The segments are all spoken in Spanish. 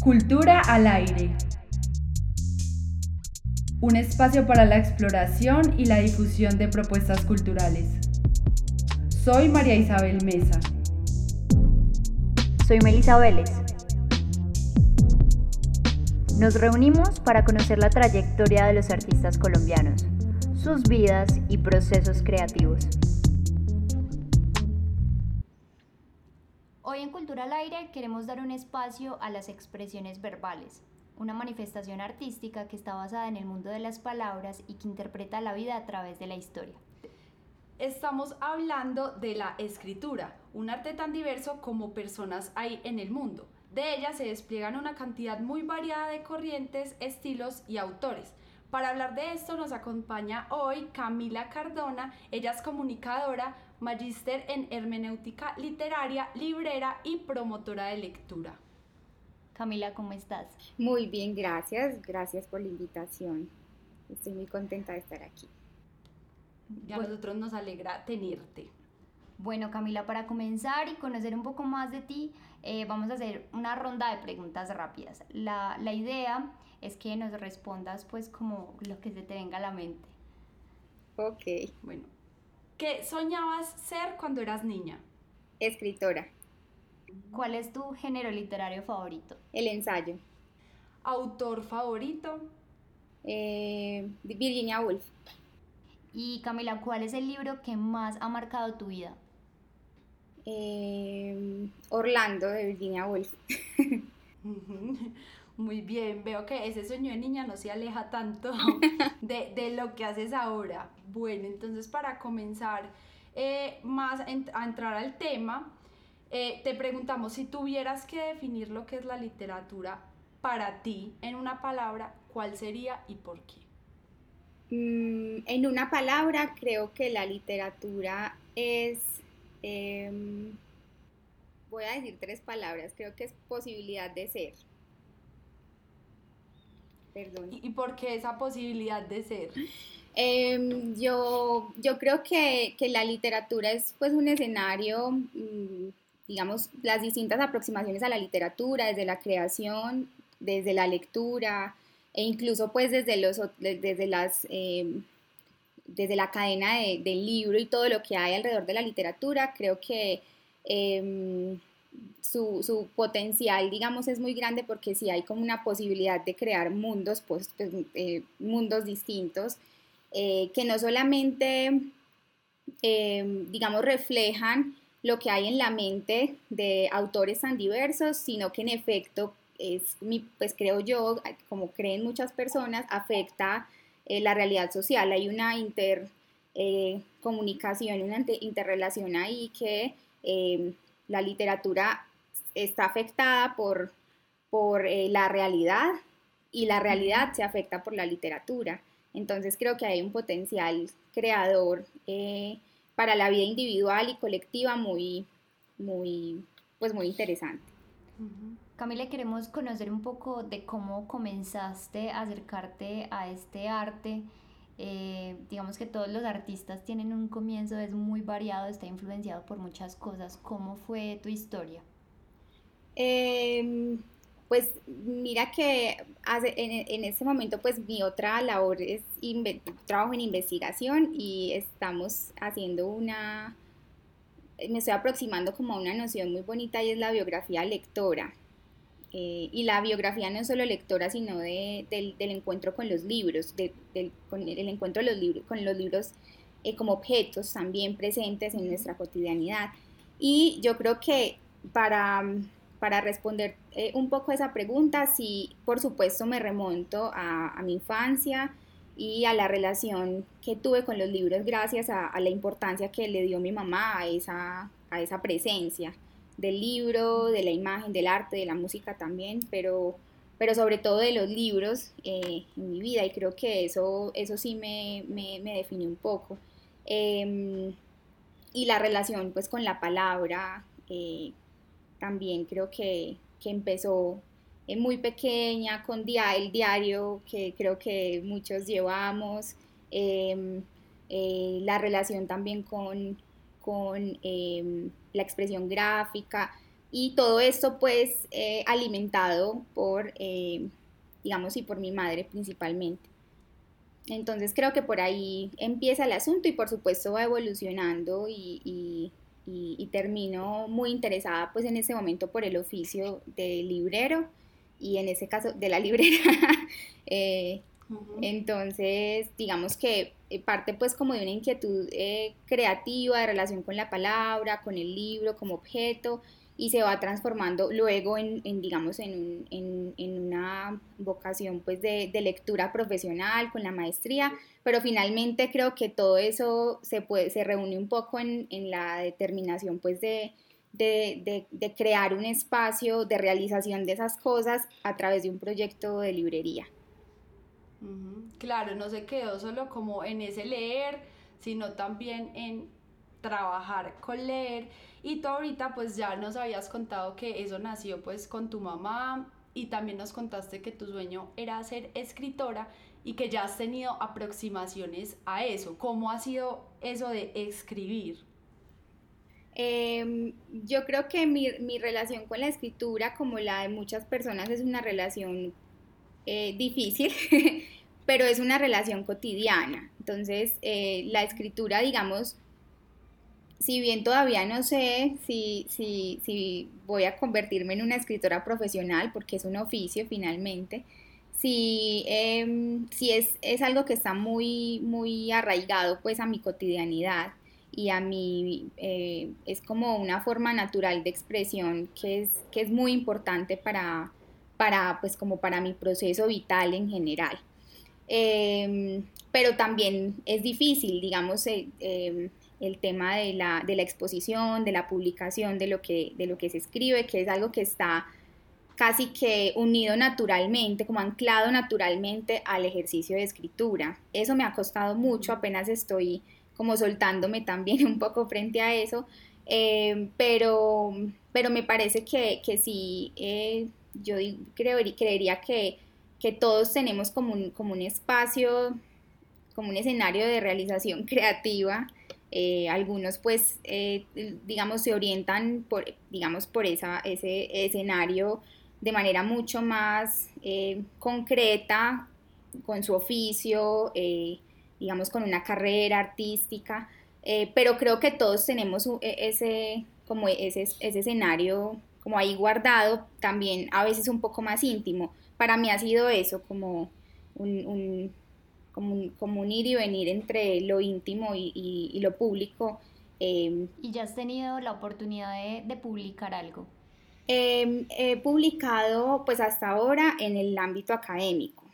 Cultura al aire. Un espacio para la exploración y la difusión de propuestas culturales. Soy María Isabel Mesa. Soy Melisa Vélez. Nos reunimos para conocer la trayectoria de los artistas colombianos, sus vidas y procesos creativos. Hoy en Cultura al Aire queremos dar un espacio a las expresiones verbales, una manifestación artística que está basada en el mundo de las palabras y que interpreta la vida a través de la historia. Estamos hablando de la escritura, un arte tan diverso como personas hay en el mundo. De ella se despliegan una cantidad muy variada de corrientes, estilos y autores. Para hablar de esto nos acompaña hoy Camila Cardona, ella es comunicadora, magíster en hermenéutica literaria, librera y promotora de lectura. Camila, ¿cómo estás? Muy bien, gracias. Gracias por la invitación. Estoy muy contenta de estar aquí. Ya a nosotros nos alegra tenerte. Bueno, Camila, para comenzar y conocer un poco más de ti, eh, vamos a hacer una ronda de preguntas rápidas. La, la idea es que nos respondas pues como lo que se te venga a la mente. Ok. Bueno, ¿Qué soñabas ser cuando eras niña? Escritora. ¿Cuál es tu género literario favorito? El ensayo. ¿Autor favorito? Eh, Virginia Woolf. Y Camila, ¿cuál es el libro que más ha marcado tu vida? Eh, Orlando de Virginia Woolf. Muy bien, veo que ese sueño de niña no se aleja tanto de, lo que haces ahora. Bueno, entonces para comenzar eh, más a entrar al tema, eh, te preguntamos si tuvieras que definir lo que es la literatura para ti en una palabra, ¿cuál sería y por qué? Mm, en una palabra, creo que la literatura es, em, voy a decir tres palabras, creo que es posibilidad de ser. Perdón. ¿Y, por qué esa posibilidad de ser? Em, yo, yo creo que, la literatura es pues un escenario, mm, digamos, las distintas aproximaciones a la literatura, desde la creación, desde la lectura e incluso pues desde, los, desde, las, em, desde la cadena del libro y todo lo que hay alrededor de la literatura, creo que em, su, potencial, digamos, es muy grande porque sí hay como una posibilidad de crear mundos, pues, pues eh, mundos distintos, eh, que no solamente, eh, digamos, reflejan lo que hay en la mente de autores tan diversos, sino que en efecto, es, pues creo yo, como creen muchas personas, afecta la realidad social. Hay una intercomunicación, una interrelación ahí que la literatura está afectada por, por eh, la realidad y la realidad se afecta por la literatura. Entonces creo que hay un potencial creador eh, para la vida individual y colectiva muy, muy, pues muy interesante. Camila, queremos conocer un poco de cómo comenzaste a acercarte a este arte. Eh, digamos que todos los artistas tienen un comienzo, es muy variado, está influenciado por muchas cosas. ¿Cómo fue tu historia? Em, pues mira que en, en, este momento pues mi otra labor es trabajo en investigación y estamos haciendo una, me estoy aproximando como a una noción muy bonita y es la biografía lectora. Eh, y la biografía no es solo lectora, sino de, del, encuentro con los libros, del, con el encuentro de los libros, con los libros eh, como objetos también presentes en nuestra cotidianidad. Y yo creo que para, para responder eh, un poco a esa pregunta, sí, por supuesto me remonto a, a, mi infancia y a la relación que tuve con los libros gracias a, a la importancia que le dio mi mamá a esa, a esa presencia del libro, de la imagen, del arte, de la música también, pero, pero sobre todo de los libros eh, en mi vida y creo que eso, eso sí me, me, definió un poco. Em, y la relación pues con la palabra eh, también creo que, empezó eh, muy pequeña con el diario que creo que muchos llevamos, em, la relación también con, con em, la expresión gráfica, Y todo esto pues eh, alimentado por, eh, digamos, y por mi madre principalmente. Entonces creo que por ahí empieza el asunto y por supuesto va evolucionando y, y, termino muy interesada pues en ese momento por el oficio de librero y en ese caso de la librera. Eh, entonces digamos que parte pues como de una inquietud creativa de relación con la palabra, con el libro como objeto y se va transformando luego en, digamos, en, una vocación pues de, lectura profesional con la maestría, pero finalmente creo que todo eso se, puede, se reúne un poco en, la determinación pues de, de, crear un espacio de realización de esas cosas a través de un proyecto de librería. Claro, no se quedó solo como en ese leer, sino también en trabajar con leer y tú ahorita pues ya nos habías contado que eso nació pues con tu mamá y también nos contaste que tu sueño era ser escritora y que ya has tenido aproximaciones a eso. ¿Cómo ha sido eso de escribir? Em, yo creo que mi, mi, relación con la escritura, como la de muchas personas, es una relación eh, difícil, pero es una relación cotidiana. Entonces, eh, la escritura, digamos, si bien todavía no sé si, si, si, voy a convertirme en una escritora profesional, porque es un oficio finalmente, si, em, si es, es, algo que está muy, muy arraigado pues a mi cotidianidad y a mí eh, es como una forma natural de expresión que es, que es muy importante para, para, pues como para mi proceso vital en general. Em, pero también es difícil, digamos, eh, em, el tema de la, de la exposición, de la publicación, de lo, que, de lo que se escribe, que es algo que está casi que unido naturalmente, como anclado naturalmente al ejercicio de escritura. Eso me ha costado mucho, apenas estoy como soltándome también un poco frente a eso, eh, pero, pero me parece que, que sí, eh, yo creo, creería que, que todos tenemos como un, como un espacio, como un escenario de realización creativa. Eh, algunos pues, eh, digamos, se orientan por, digamos, por esa, ese escenario de manera mucho más eh, concreta, con su oficio, digamos, con una carrera artística, pero creo que todos tenemos e, ese, como ese, ese escenario como ahí guardado, también a veces un poco más íntimo. Para mí ha sido eso, como un como un, ir y venir entre lo íntimo y, lo público. Em, ¿Y ya has tenido la oportunidad de, publicar algo? Em, he publicado pues hasta ahora en el ámbito académico,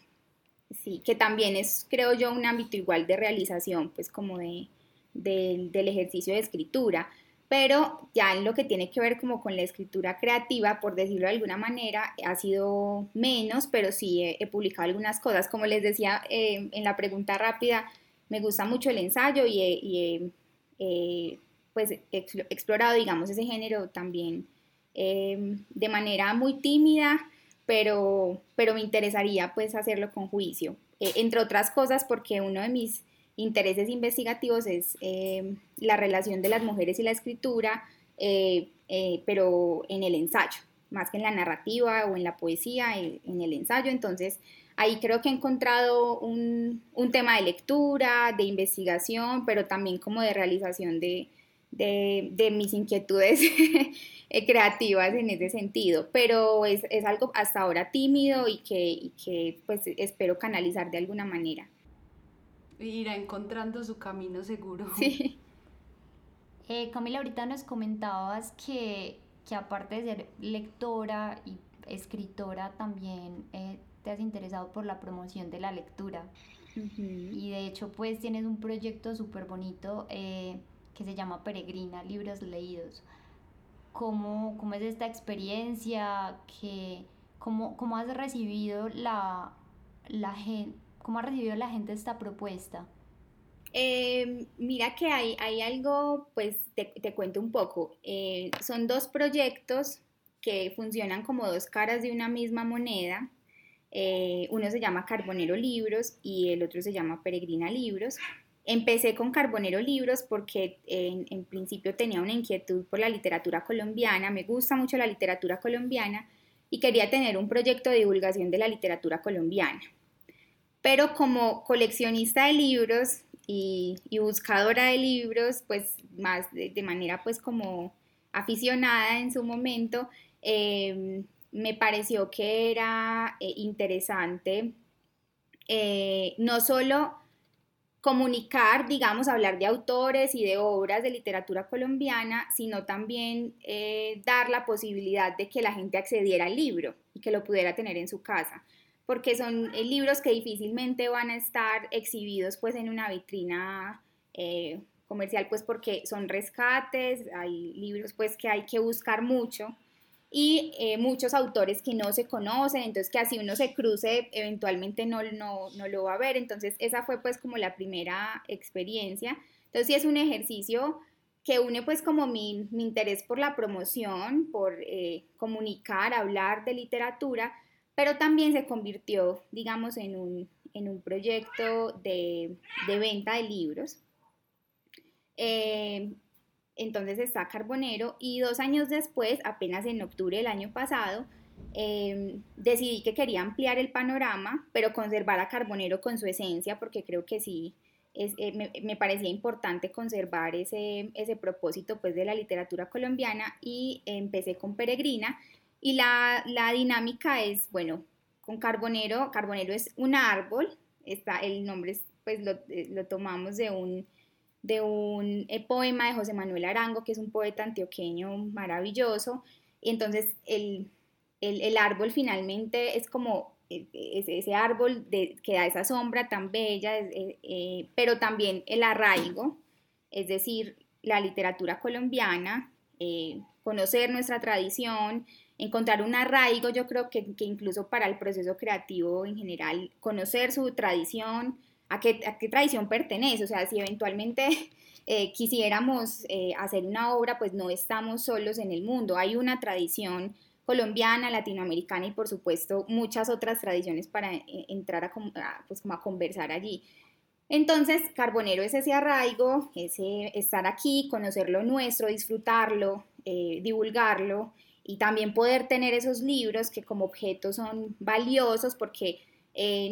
sí, que también es creo yo un ámbito igual de realización pues como de, del ejercicio de escritura, pero ya en lo que tiene que ver como con la escritura creativa, por decirlo de alguna manera, ha sido menos, pero sí he, publicado algunas cosas. Como les decía eh, en la pregunta rápida, me gusta mucho el ensayo y he, pues, explorado, digamos, ese género también em, de manera muy tímida, pero, pero me interesaría pues hacerlo con juicio. Eh, entre otras cosas porque uno de mis intereses investigativos es eh, la relación de las mujeres y la escritura, eh, eh, pero en el ensayo, más que en la narrativa o en la poesía, en, el ensayo. Entonces, ahí creo que he encontrado un, tema de lectura, de investigación, pero también como de realización de, mis inquietudes creativas en ese sentido. Pero es, algo hasta ahora tímido y que, y que pues espero canalizar de alguna manera irá encontrando su camino seguro. Sí. Eh, Camila, ahorita nos comentabas que, aparte de ser lectora y escritora, también eh, te has interesado por la promoción de la lectura. Y de hecho, pues tienes un proyecto súper bonito eh, que se llama Peregrina, Libros Leídos. ¿Cómo, cómo es esta experiencia? Que, cómo, ¿Cómo has recibido la, la gente? ¿Cómo ha recibido la gente esta propuesta? Eh, mira que hay, hay algo, pues te, cuento un poco. Eh, son dos proyectos que funcionan como dos caras de una misma moneda. Eh, uno se llama Carbonero Libros y el otro se llama Peregrina Libros. Empecé con Carbonero Libros porque en, principio tenía una inquietud por la literatura colombiana, me gusta mucho la literatura colombiana y quería tener un proyecto de divulgación de la literatura colombiana. Pero como coleccionista de libros y, buscadora de libros, pues más de, manera pues como aficionada en su momento, em, me pareció que era eh, interesante eh, no solo comunicar, digamos, hablar de autores y de obras de literatura colombiana, sino también eh, dar la posibilidad de que la gente accediera al libro y que lo pudiera tener en su casa, porque son eh, libros que difícilmente van a estar exhibidos pues en una vitrina eh, comercial, pues porque son rescates, hay libros pues que hay que buscar mucho y eh, muchos autores que no se conocen, entonces que así uno se cruce, eventualmente no, no, no, lo va a ver. Entonces esa fue pues como la primera experiencia. Entonces sí es un ejercicio que une pues como mi, mi interés por la promoción, por eh, comunicar, hablar de literatura, pero también se convirtió, digamos, en un, en un proyecto de, de venta de libros. Eh, entonces está Carbonero y dos años después, apenas en octubre del año pasado, em, decidí que quería ampliar el panorama, pero conservar a Carbonero con su esencia, porque creo que sí, eh, me, parecía importante conservar ese, ese propósito pues, de la literatura colombiana y empecé con Peregrina y la, dinámica es, bueno, con Carbonero, Carbonero es un árbol, está, el nombre pues lo, eh, lo tomamos de un de un eh, poema de José Manuel Arango, que es un poeta antioqueño maravilloso. Y entonces el, árbol finalmente es como eh, ese árbol de, que da esa sombra tan bella, pero también el arraigo, es decir, la literatura colombiana, conocer nuestra tradición, encontrar un arraigo, yo creo que, que, incluso para el proceso creativo en general, conocer su tradición, a qué, tradición pertenece, o sea, si eventualmente eh, quisiéramos eh, hacer una obra, pues no estamos solos en el mundo, hay una tradición colombiana, latinoamericana y por supuesto muchas otras tradiciones para eh, entrar a, pues, como a conversar allí. Entonces, Carbonero es ese arraigo, ese estar aquí, conocer lo nuestro, disfrutarlo, divulgarlo y también poder tener esos libros que como objeto son valiosos porque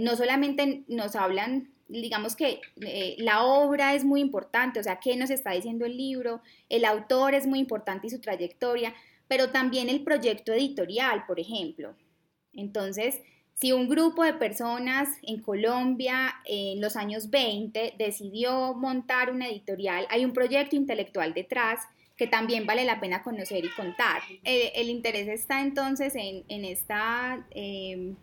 no solamente nos hablan digamos que eh, la obra es muy importante, o sea, qué nos está diciendo el libro, el autor es muy importante y su trayectoria, pero también el proyecto editorial, por ejemplo. Entonces, si un grupo de personas en Colombia en los años 20 decidió montar una editorial, hay un proyecto intelectual detrás que también vale la pena conocer y contar. Eh, el interés está entonces en, esta... Eh,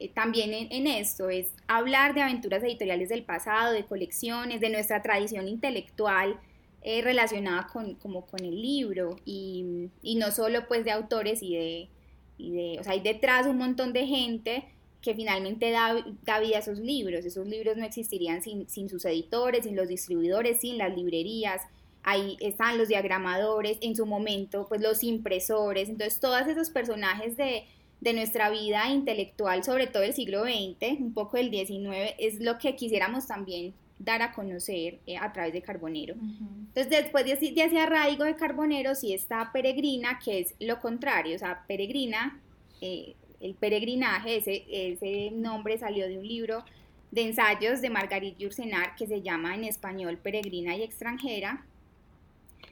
eh, también en, esto, es hablar de aventuras editoriales del pasado, de colecciones, de nuestra tradición intelectual eh, relacionada con, como con el libro y, y, no solo pues de autores y de, y de, o sea, hay detrás un montón de gente que finalmente da, da vida a esos libros, esos libros no existirían sin, sin sus editores, sin los distribuidores, sin las librerías, ahí están los diagramadores, en su momento pues los impresores, entonces todos esos personajes de, de nuestra vida intelectual, sobre todo el siglo XX, un poco del XIX, es lo que quisiéramos también dar a conocer eh, a través de Carbonero. Entonces, después de, ese arraigo de Carbonero, sí está Peregrina, que es lo contrario, o sea, Peregrina, eh, el peregrinaje, ese, ese nombre salió de un libro de ensayos de Marguerite Yourcenar que se llama en español Peregrina y extranjera.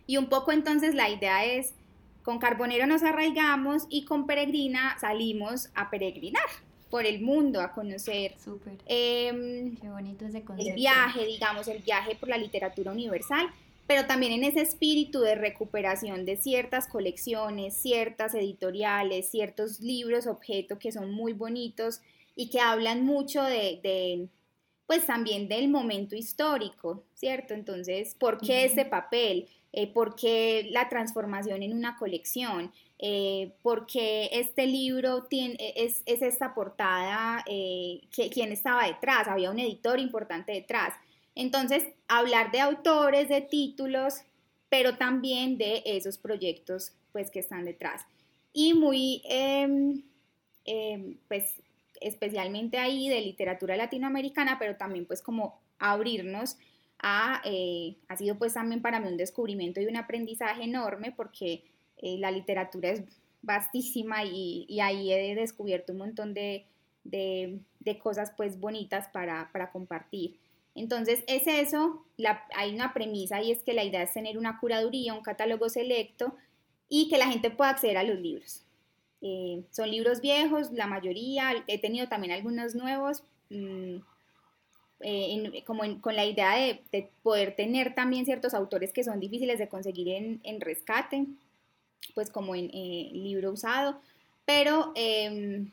Y un poco entonces la idea es con Carbonero nos arraigamos y con Peregrina salimos a peregrinar por el mundo, a conocer Súper. Em, Qué bonito ese concepto. el viaje, digamos, el viaje por la literatura universal, pero también en ese espíritu de recuperación de ciertas colecciones, ciertas editoriales, ciertos libros, objetos que son muy bonitos y que hablan mucho de, pues también del momento histórico, ¿cierto? Entonces, ¿por qué ese papel? Eh, por qué la transformación en una colección, eh, por qué este libro tiene, es, esta portada, eh, quién estaba detrás, había un editor importante detrás. Entonces, hablar de autores, de títulos, pero también de esos proyectos pues, que están detrás. Y muy, em, em, pues, especialmente ahí de literatura latinoamericana, pero también pues como abrirnos a, eh, ha sido pues también para mí un descubrimiento y un aprendizaje enorme porque eh, la literatura es vastísima y, ahí he descubierto un montón de, cosas pues bonitas para, compartir. Entonces es eso, hay una premisa y es que la idea es tener una curaduría, un catálogo selecto y que la gente pueda acceder a los libros. Eh, son libros viejos, la mayoría, he tenido también algunos nuevos, mm, eh, como con la idea de, poder tener también ciertos autores que son difíciles de conseguir en, rescate, pues como en eh, libro usado, pero, em,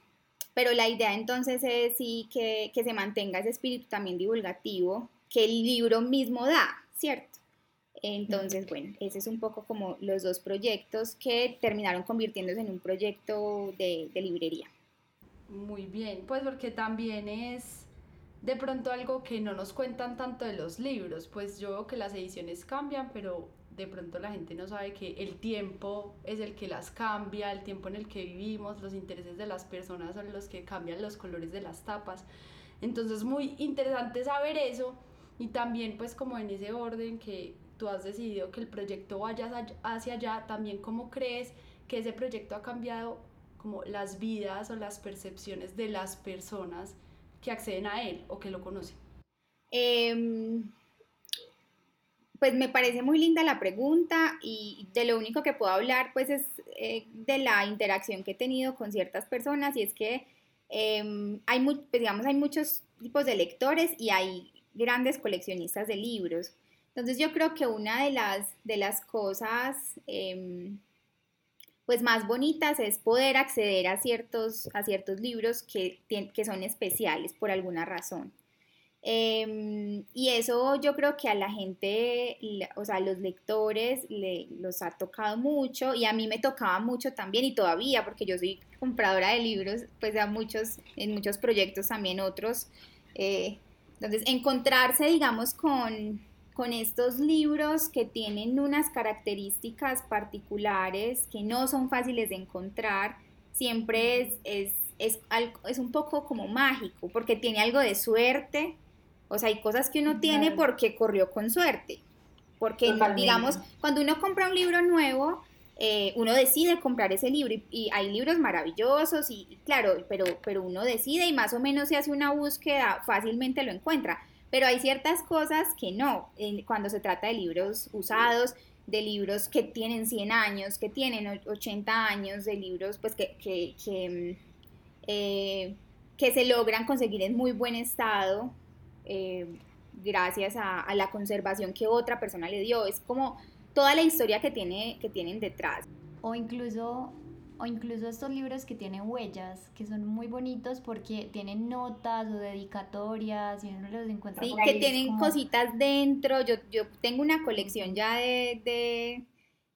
pero la idea entonces es sí que, que se mantenga ese espíritu también divulgativo que el libro mismo da, ¿cierto? Entonces, bueno, ese es un poco como los dos proyectos que terminaron convirtiéndose en un proyecto de, de librería. Muy bien, pues porque también es de pronto algo que no nos cuentan tanto de los libros, pues yo veo que las ediciones cambian, pero de pronto la gente no sabe que el tiempo es el que las cambia, el tiempo en el que vivimos, los intereses de las personas son los que cambian los colores de las tapas. Entonces muy interesante saber eso y también pues como en ese orden que tú has decidido que el proyecto vaya hacia allá, también cómo crees que ese proyecto ha cambiado como las vidas o las percepciones de las personas que acceden a él o que lo conocen? Em, pues me parece muy linda la pregunta y de lo único que puedo hablar pues es eh, de la interacción que he tenido con ciertas personas y es que em, hay, pues, digamos, hay muchos tipos de lectores y hay grandes coleccionistas de libros. Entonces yo creo que una de las, de las cosas em, pues más bonitas es poder acceder a ciertos, a ciertos libros que, que son especiales por alguna razón. Em, y eso yo creo que a la gente, o sea, a los lectores le, los ha tocado mucho y a mí me tocaba mucho también y todavía porque yo soy compradora de libros, pues a muchos, en muchos proyectos también otros. Eh, entonces, encontrarse, digamos, con, con estos libros que tienen unas características particulares que no son fáciles de encontrar, siempre es, es, es, es, un poco como mágico, porque tiene algo de suerte, o sea, hay cosas que uno tiene porque corrió con suerte, porque digamos, cuando uno compra un libro nuevo, eh, uno decide comprar ese libro y, hay libros maravillosos y, claro, pero, pero uno decide y más o menos se hace una búsqueda, fácilmente lo encuentra pero hay ciertas cosas que no, cuando se trata de libros usados, de libros que tienen 100 años, que tienen 80 años, de libros pues que, que, que, mm, eh, se logran conseguir en muy buen estado eh, gracias a, la conservación que otra persona le dio. Es como toda la historia que, tiene, que tienen detrás. O incluso o incluso estos libros que tienen huellas, que son muy bonitos porque tienen notas o dedicatorias y uno los encuentra. Sí, que tienen cositas dentro. Yo, yo tengo una colección ya de,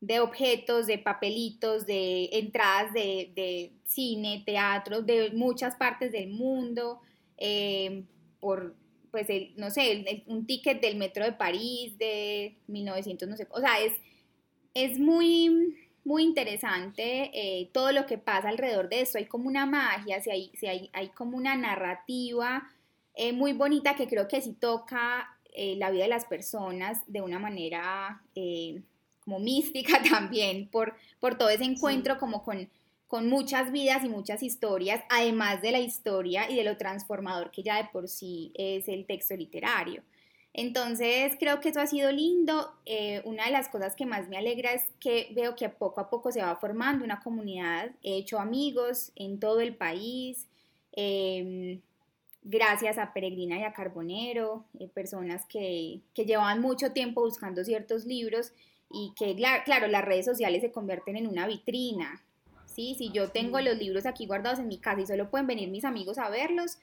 de, objetos, de papelitos, de entradas de, cine, teatro, de muchas partes del mundo, eh, por, pues, el, no sé, un ticket del metro de París de 1900, no sé, o sea, es, es muy muy interesante eh, todo lo que pasa alrededor de esto. Hay como una magia, si hay, si hay, hay como una narrativa eh, muy bonita que creo que sí toca eh, la vida de las personas de una manera como mística también, por, por todo ese encuentro como con, con muchas vidas y muchas historias, además de la historia y de lo transformador que ya de por sí es el texto literario. Entonces creo que eso ha sido lindo. Eh, una de las cosas que más me alegra es que veo que poco a poco se va formando una comunidad. He hecho amigos en todo el país. Em, gracias a Peregrina y a Carbonero, eh, personas que, que llevaban mucho tiempo buscando ciertos libros y que, claro, las redes sociales se convierten en una vitrina. ¿sí? Si yo tengo los libros aquí guardados en mi casa y solo pueden venir mis amigos a verlos,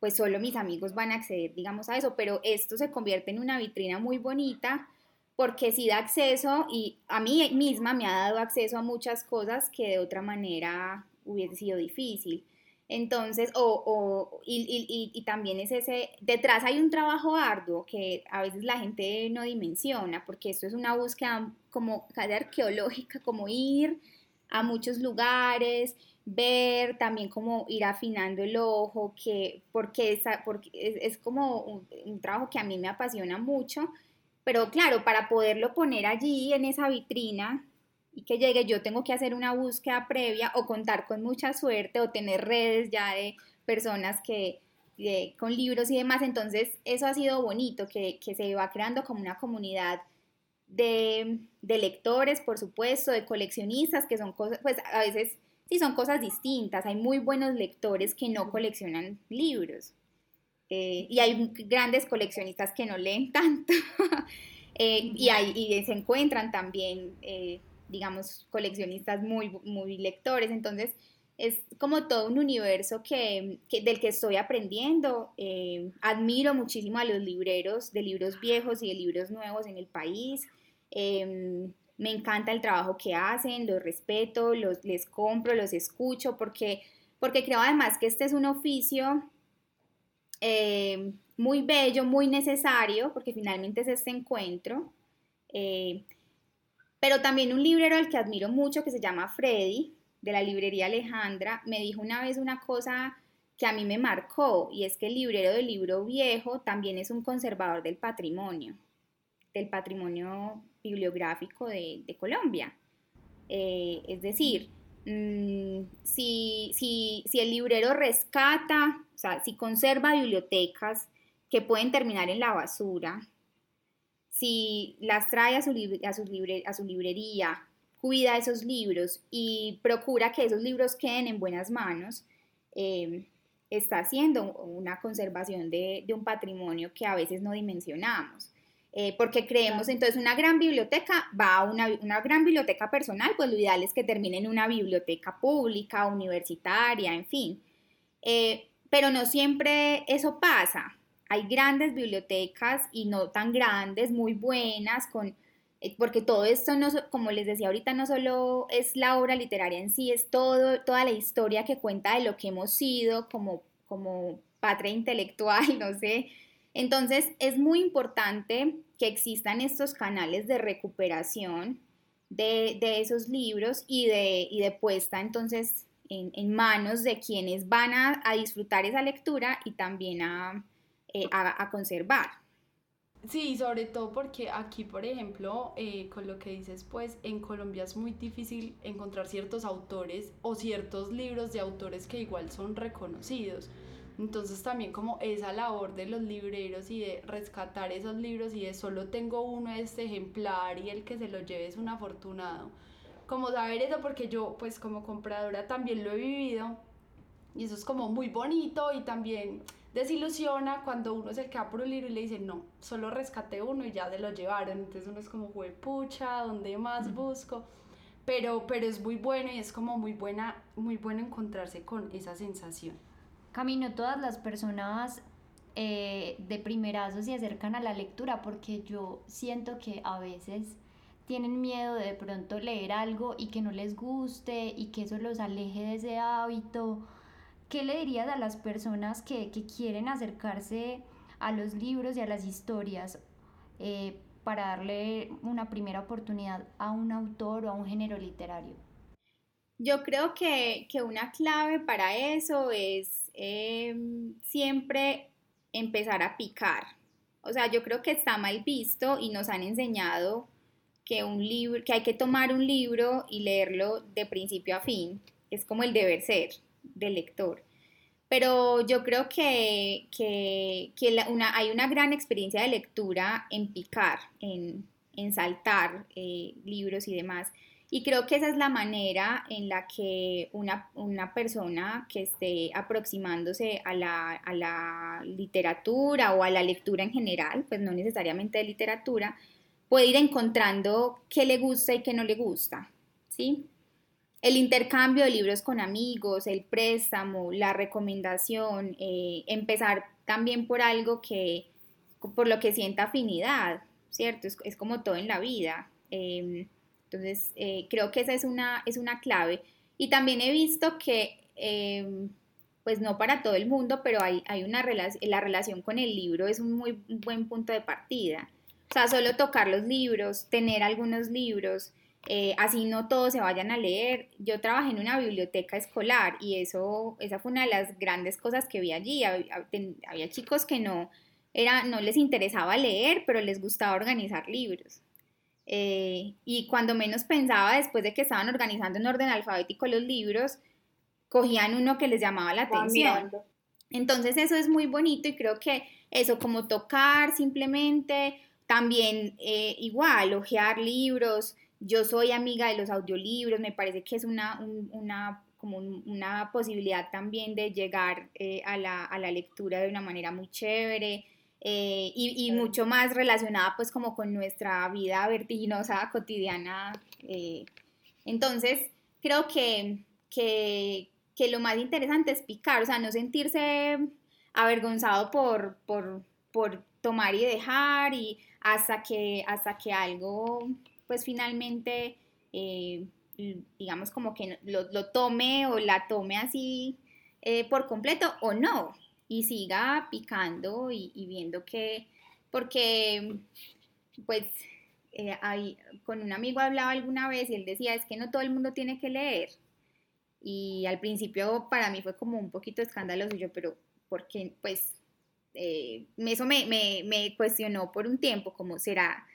pues solo mis amigos van a acceder, digamos, a eso, pero esto se convierte en una vitrina muy bonita porque sí da acceso y a mí misma me ha dado acceso a muchas cosas que de otra manera hubiese sido difícil. Entonces, o, o y, y, también es ese, detrás hay un trabajo arduo que a veces la gente no dimensiona, porque esto es una búsqueda como casi arqueológica, como ir a muchos lugares, ver también cómo ir afinando el ojo, que, porque, esa, porque es, como un, trabajo que a mí me apasiona mucho, pero claro, para poderlo poner allí en esa vitrina y que llegue, yo tengo que hacer una búsqueda previa o contar con mucha suerte o tener redes ya de personas que, con libros y demás, entonces eso ha sido bonito, que, que se va creando como una comunidad de, lectores, por supuesto, de coleccionistas, que son cosas, pues a veces sí son cosas distintas. Hay muy buenos lectores que no coleccionan libros. Eh, y hay grandes coleccionistas que no leen tanto. Eh, y, se encuentran también, eh, digamos, coleccionistas muy, muy lectores. Entonces, es como todo un universo que, del que estoy aprendiendo. admiro muchísimo a los libreros de libros viejos y de libros nuevos en el país. Me encanta el trabajo que hacen, los respeto, los, les compro, los escucho, porque, porque creo además que este es un oficio em, muy bello, muy necesario, porque finalmente es este encuentro. Eh, pero también un librero al que admiro mucho, que se llama Freddy, de la librería Alejandra, me dijo una vez una cosa que a mí me marcó, y es que el librero del libro viejo también es un conservador del patrimonio, del patrimonio bibliográfico de, Colombia. Eh, es decir, mm, si, si, el librero rescata, o sea, si conserva bibliotecas que pueden terminar en la basura, si las trae a su, a su, librería, cuida esos libros y procura que esos libros queden en buenas manos, eh, está haciendo una conservación de, un patrimonio que a veces no dimensionamos. Eh, porque creemos entonces una gran biblioteca va a una, una, gran biblioteca personal, pues lo ideal es que termine en una biblioteca pública, universitaria, en fin. Eh, pero no siempre eso pasa. Hay grandes bibliotecas y no tan grandes, muy buenas, con, eh, porque todo esto, no, como les decía ahorita, no solo es la obra literaria en sí, es todo, toda la historia que cuenta de lo que hemos sido como, como patria intelectual, no sé. Entonces es muy importante que existan estos canales de recuperación de, esos libros y de, de puesta entonces en, manos de quienes van a, disfrutar esa lectura y también eh, a, conservar. Sí, sobre todo porque aquí, por ejemplo, eh, con lo que dices, pues en Colombia es muy difícil encontrar ciertos autores o ciertos libros de autores que igual son reconocidos. Entonces también como esa labor de los libreros y de rescatar esos libros y de solo tengo uno de este ejemplar y el que se lo lleve es un afortunado. Como saber eso porque yo pues como compradora también lo he vivido y eso es como muy bonito y también desilusiona cuando uno es el que va por un libro y le dice no, solo rescaté uno y ya se lo llevaron. Entonces uno es como, pucha, ¿dónde más busco? Pero, pero es muy bueno y es como muy buena, muy bueno encontrarse con esa sensación. Camino, todas las personas eh, de primerazo se acercan a la lectura porque yo siento que a veces tienen miedo de, pronto leer algo y que no les guste y que eso los aleje de ese hábito. ¿Qué le dirías a las personas que, quieren acercarse a los libros y a las historias eh, para darle una primera oportunidad a un autor o a un género literario? Yo creo que, que una clave para eso es Em, siempre empezar a picar. O sea, yo creo que está mal visto y nos han enseñado que un libro, que hay que tomar un libro y leerlo de principio a fin. Es como el deber ser del lector. Pero yo creo que, que, hay una gran experiencia de lectura en picar, en, en saltar eh, libros y demás. Y creo que esa es la manera en la que una, persona que esté aproximándose a la, literatura o a la lectura en general, pues no necesariamente de literatura, puede ir encontrando qué le gusta y qué no le gusta, ¿sí? El intercambio de libros con amigos, el préstamo, la recomendación, eh, empezar también por algo que, por lo que sienta afinidad, ¿cierto? Es, es como todo en la vida. Em, entonces, eh, creo que esa es una, es una clave. Y también he visto que, em, pues no para todo el mundo, pero hay, hay una relación, la relación con el libro es un muy buen punto de partida. O sea, solo tocar los libros, tener algunos libros, eh, así no todos se vayan a leer. Yo trabajé en una biblioteca escolar y eso, esa fue una de las grandes cosas que vi allí. Había, chicos que no, era, no les interesaba leer, pero les gustaba organizar libros. Eh, y cuando menos pensaba, después de que estaban organizando en orden alfabético los libros, cogían uno que les llamaba la atención. Entonces eso es muy bonito y creo que eso como tocar simplemente, también eh, igual, ojear libros, yo soy amiga de los audiolibros, me parece que es una, una como una posibilidad también de llegar eh, a, la, a, la, lectura de una manera muy chévere eh, y, y, mucho más relacionada pues como con nuestra vida vertiginosa cotidiana. entonces, creo que, que, que lo más interesante es picar, o sea, no sentirse avergonzado por, por, por tomar y dejar y hasta que, hasta que algo, pues finalmente, eh, digamos como que lo, lo, tome o la tome así eh, por completo o no, y siga picando y, viendo que, porque, pues, eh, con un amigo hablaba alguna vez y él decía, es que no todo el mundo tiene que leer, y al principio para mí fue como un poquito escandaloso, yo, pero porque pues eh, eso me, cuestionó por un tiempo, como será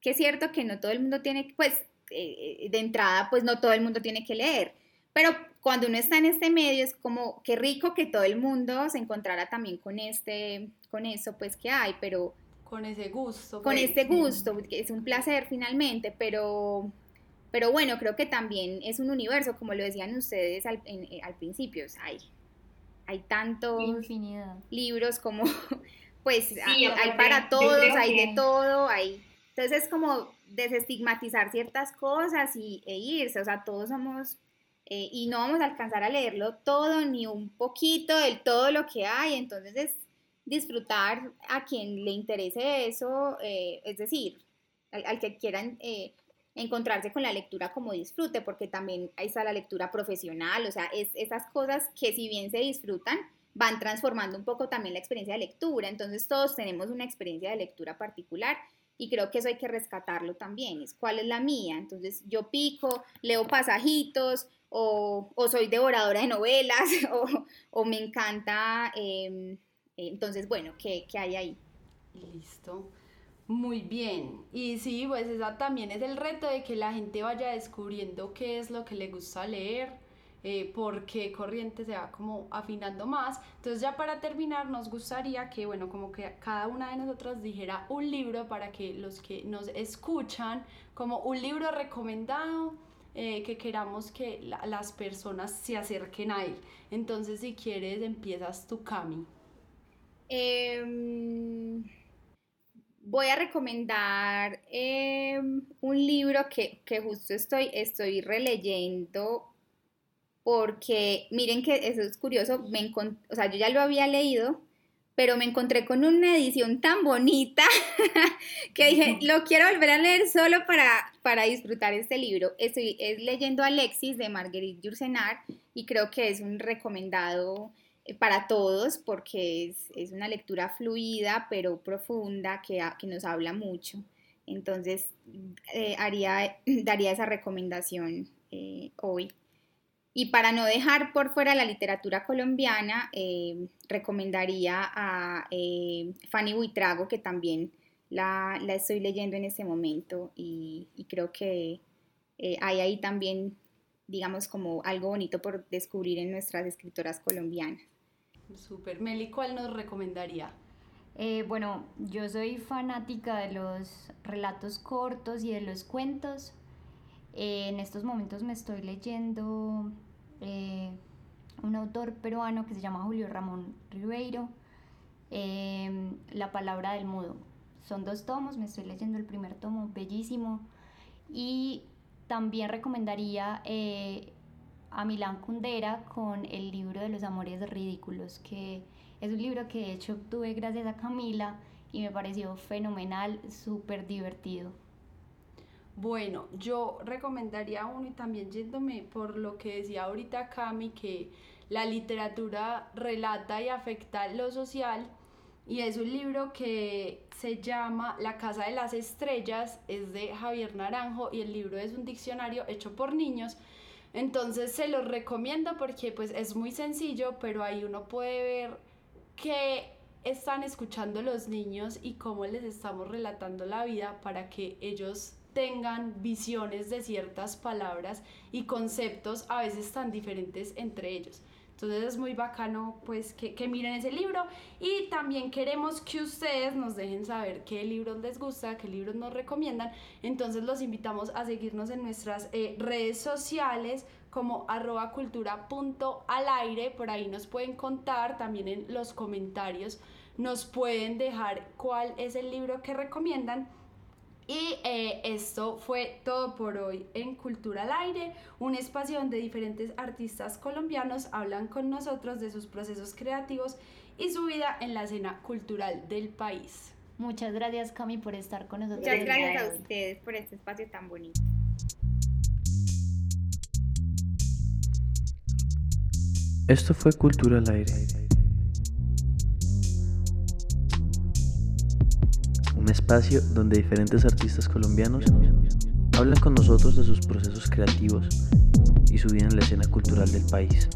que es cierto que no todo el mundo tiene, pues eh, de entrada, pues no todo el mundo tiene que leer, pero cuando uno está en este medio es como, qué rico que todo el mundo se encontrara también con este, con eso pues que hay, pero... Con ese gusto. Con pues. este gusto, que es un placer finalmente, pero pero bueno, creo que también es un universo, como lo decían ustedes al, eh, al principio, hay, hay tantos libros como, pues hay, para todos, hay de todo, hay... Entonces es como desestigmatizar ciertas cosas y, e irse, o sea, todos somos... Eh, y no vamos a alcanzar a leerlo todo, ni un poquito del todo lo que hay, entonces es disfrutar a quien le interese eso, eh, es decir, al, que quieran encontrarse con la lectura como disfrute, porque también ahí está la lectura profesional, o sea, es esas cosas que si bien se disfrutan, van transformando un poco también la experiencia de lectura, entonces todos tenemos una experiencia de lectura particular y creo que eso hay que rescatarlo también, es cuál es la mía, entonces yo pico, leo pasajitos o, soy devoradora de novelas o, me encanta, em, entonces bueno, ¿qué, ¿qué hay ahí? Listo. Muy bien. Y sí, pues esa también es el reto de que la gente vaya descubriendo qué es lo que le gusta leer, eh, por qué corriente se va como afinando más. Entonces ya para terminar nos gustaría que, bueno, como que cada una de nosotras dijera un libro para que los que nos escuchan, como un libro recomendado. Eh, que queramos que las personas se acerquen a él. Entonces, si quieres, empiezas tú, Cami. Eh voy a recomendar em, un libro que, justo estoy, estoy releyendo porque miren que eso es curioso, me o sea, yo ya lo había leído, pero me encontré con una edición tan bonita que dije, lo quiero volver a leer solo para, para disfrutar este libro. Estoy es leyendo Alexis de Marguerite Yourcenar y creo que es un recomendado eh, para todos porque es, una lectura fluida pero profunda que, que nos habla mucho. Entonces eh, haría, daría esa recomendación eh, hoy. Y para no dejar por fuera la literatura colombiana, recomendaría a Fanny Buitrago, que también la, estoy leyendo en este momento y, y creo que hay ahí también, digamos, como algo bonito por descubrir en nuestras escritoras colombianas. Super. Meli, ¿cuál nos recomendaría? Eh, bueno, yo soy fanática de los relatos cortos y de los cuentos. Eh, en estos momentos me estoy leyendo eh, un autor peruano que se llama Julio Ramón Ribeiro, La palabra del mudo. Son dos tomos, me estoy leyendo el primer tomo, bellísimo. Y también recomendaría a Milán Kundera con el libro de los amores ridículos, que es un libro que de hecho obtuve gracias a Camila y me pareció fenomenal, súper divertido. Bueno, yo recomendaría uno y también yéndome por lo que decía ahorita Cami, que la literatura relata y afecta lo social. y es un libro que se llama La Casa de las Estrellas, es de Javier Naranjo y el libro es un diccionario hecho por niños. Entonces se los recomiendo porque pues es muy sencillo, pero ahí uno puede ver qué están escuchando los niños y cómo les estamos relatando la vida para que ellos tengan visiones de ciertas palabras y conceptos a veces tan diferentes entre ellos. Entonces es muy bacano pues que, miren ese libro y también queremos que ustedes nos dejen saber qué libros les gusta, qué libros nos recomiendan. Entonces los invitamos a seguirnos en nuestras eh, redes sociales como arroba cultura punto al aire, por ahí nos pueden contar también en los comentarios, nos pueden dejar cuál es el libro que recomiendan y eh, esto fue todo por hoy en Cultura al Aire, un espacio donde diferentes artistas colombianos hablan con nosotros de sus procesos creativos y su vida en la escena cultural del país. Muchas gracias Cami por estar con nosotros. Muchas gracias a ustedes por este espacio tan bonito. Esto fue Cultura al Aire. Espacio donde diferentes artistas colombianos hablan con nosotros de sus procesos creativos y su vida en la escena cultural del país.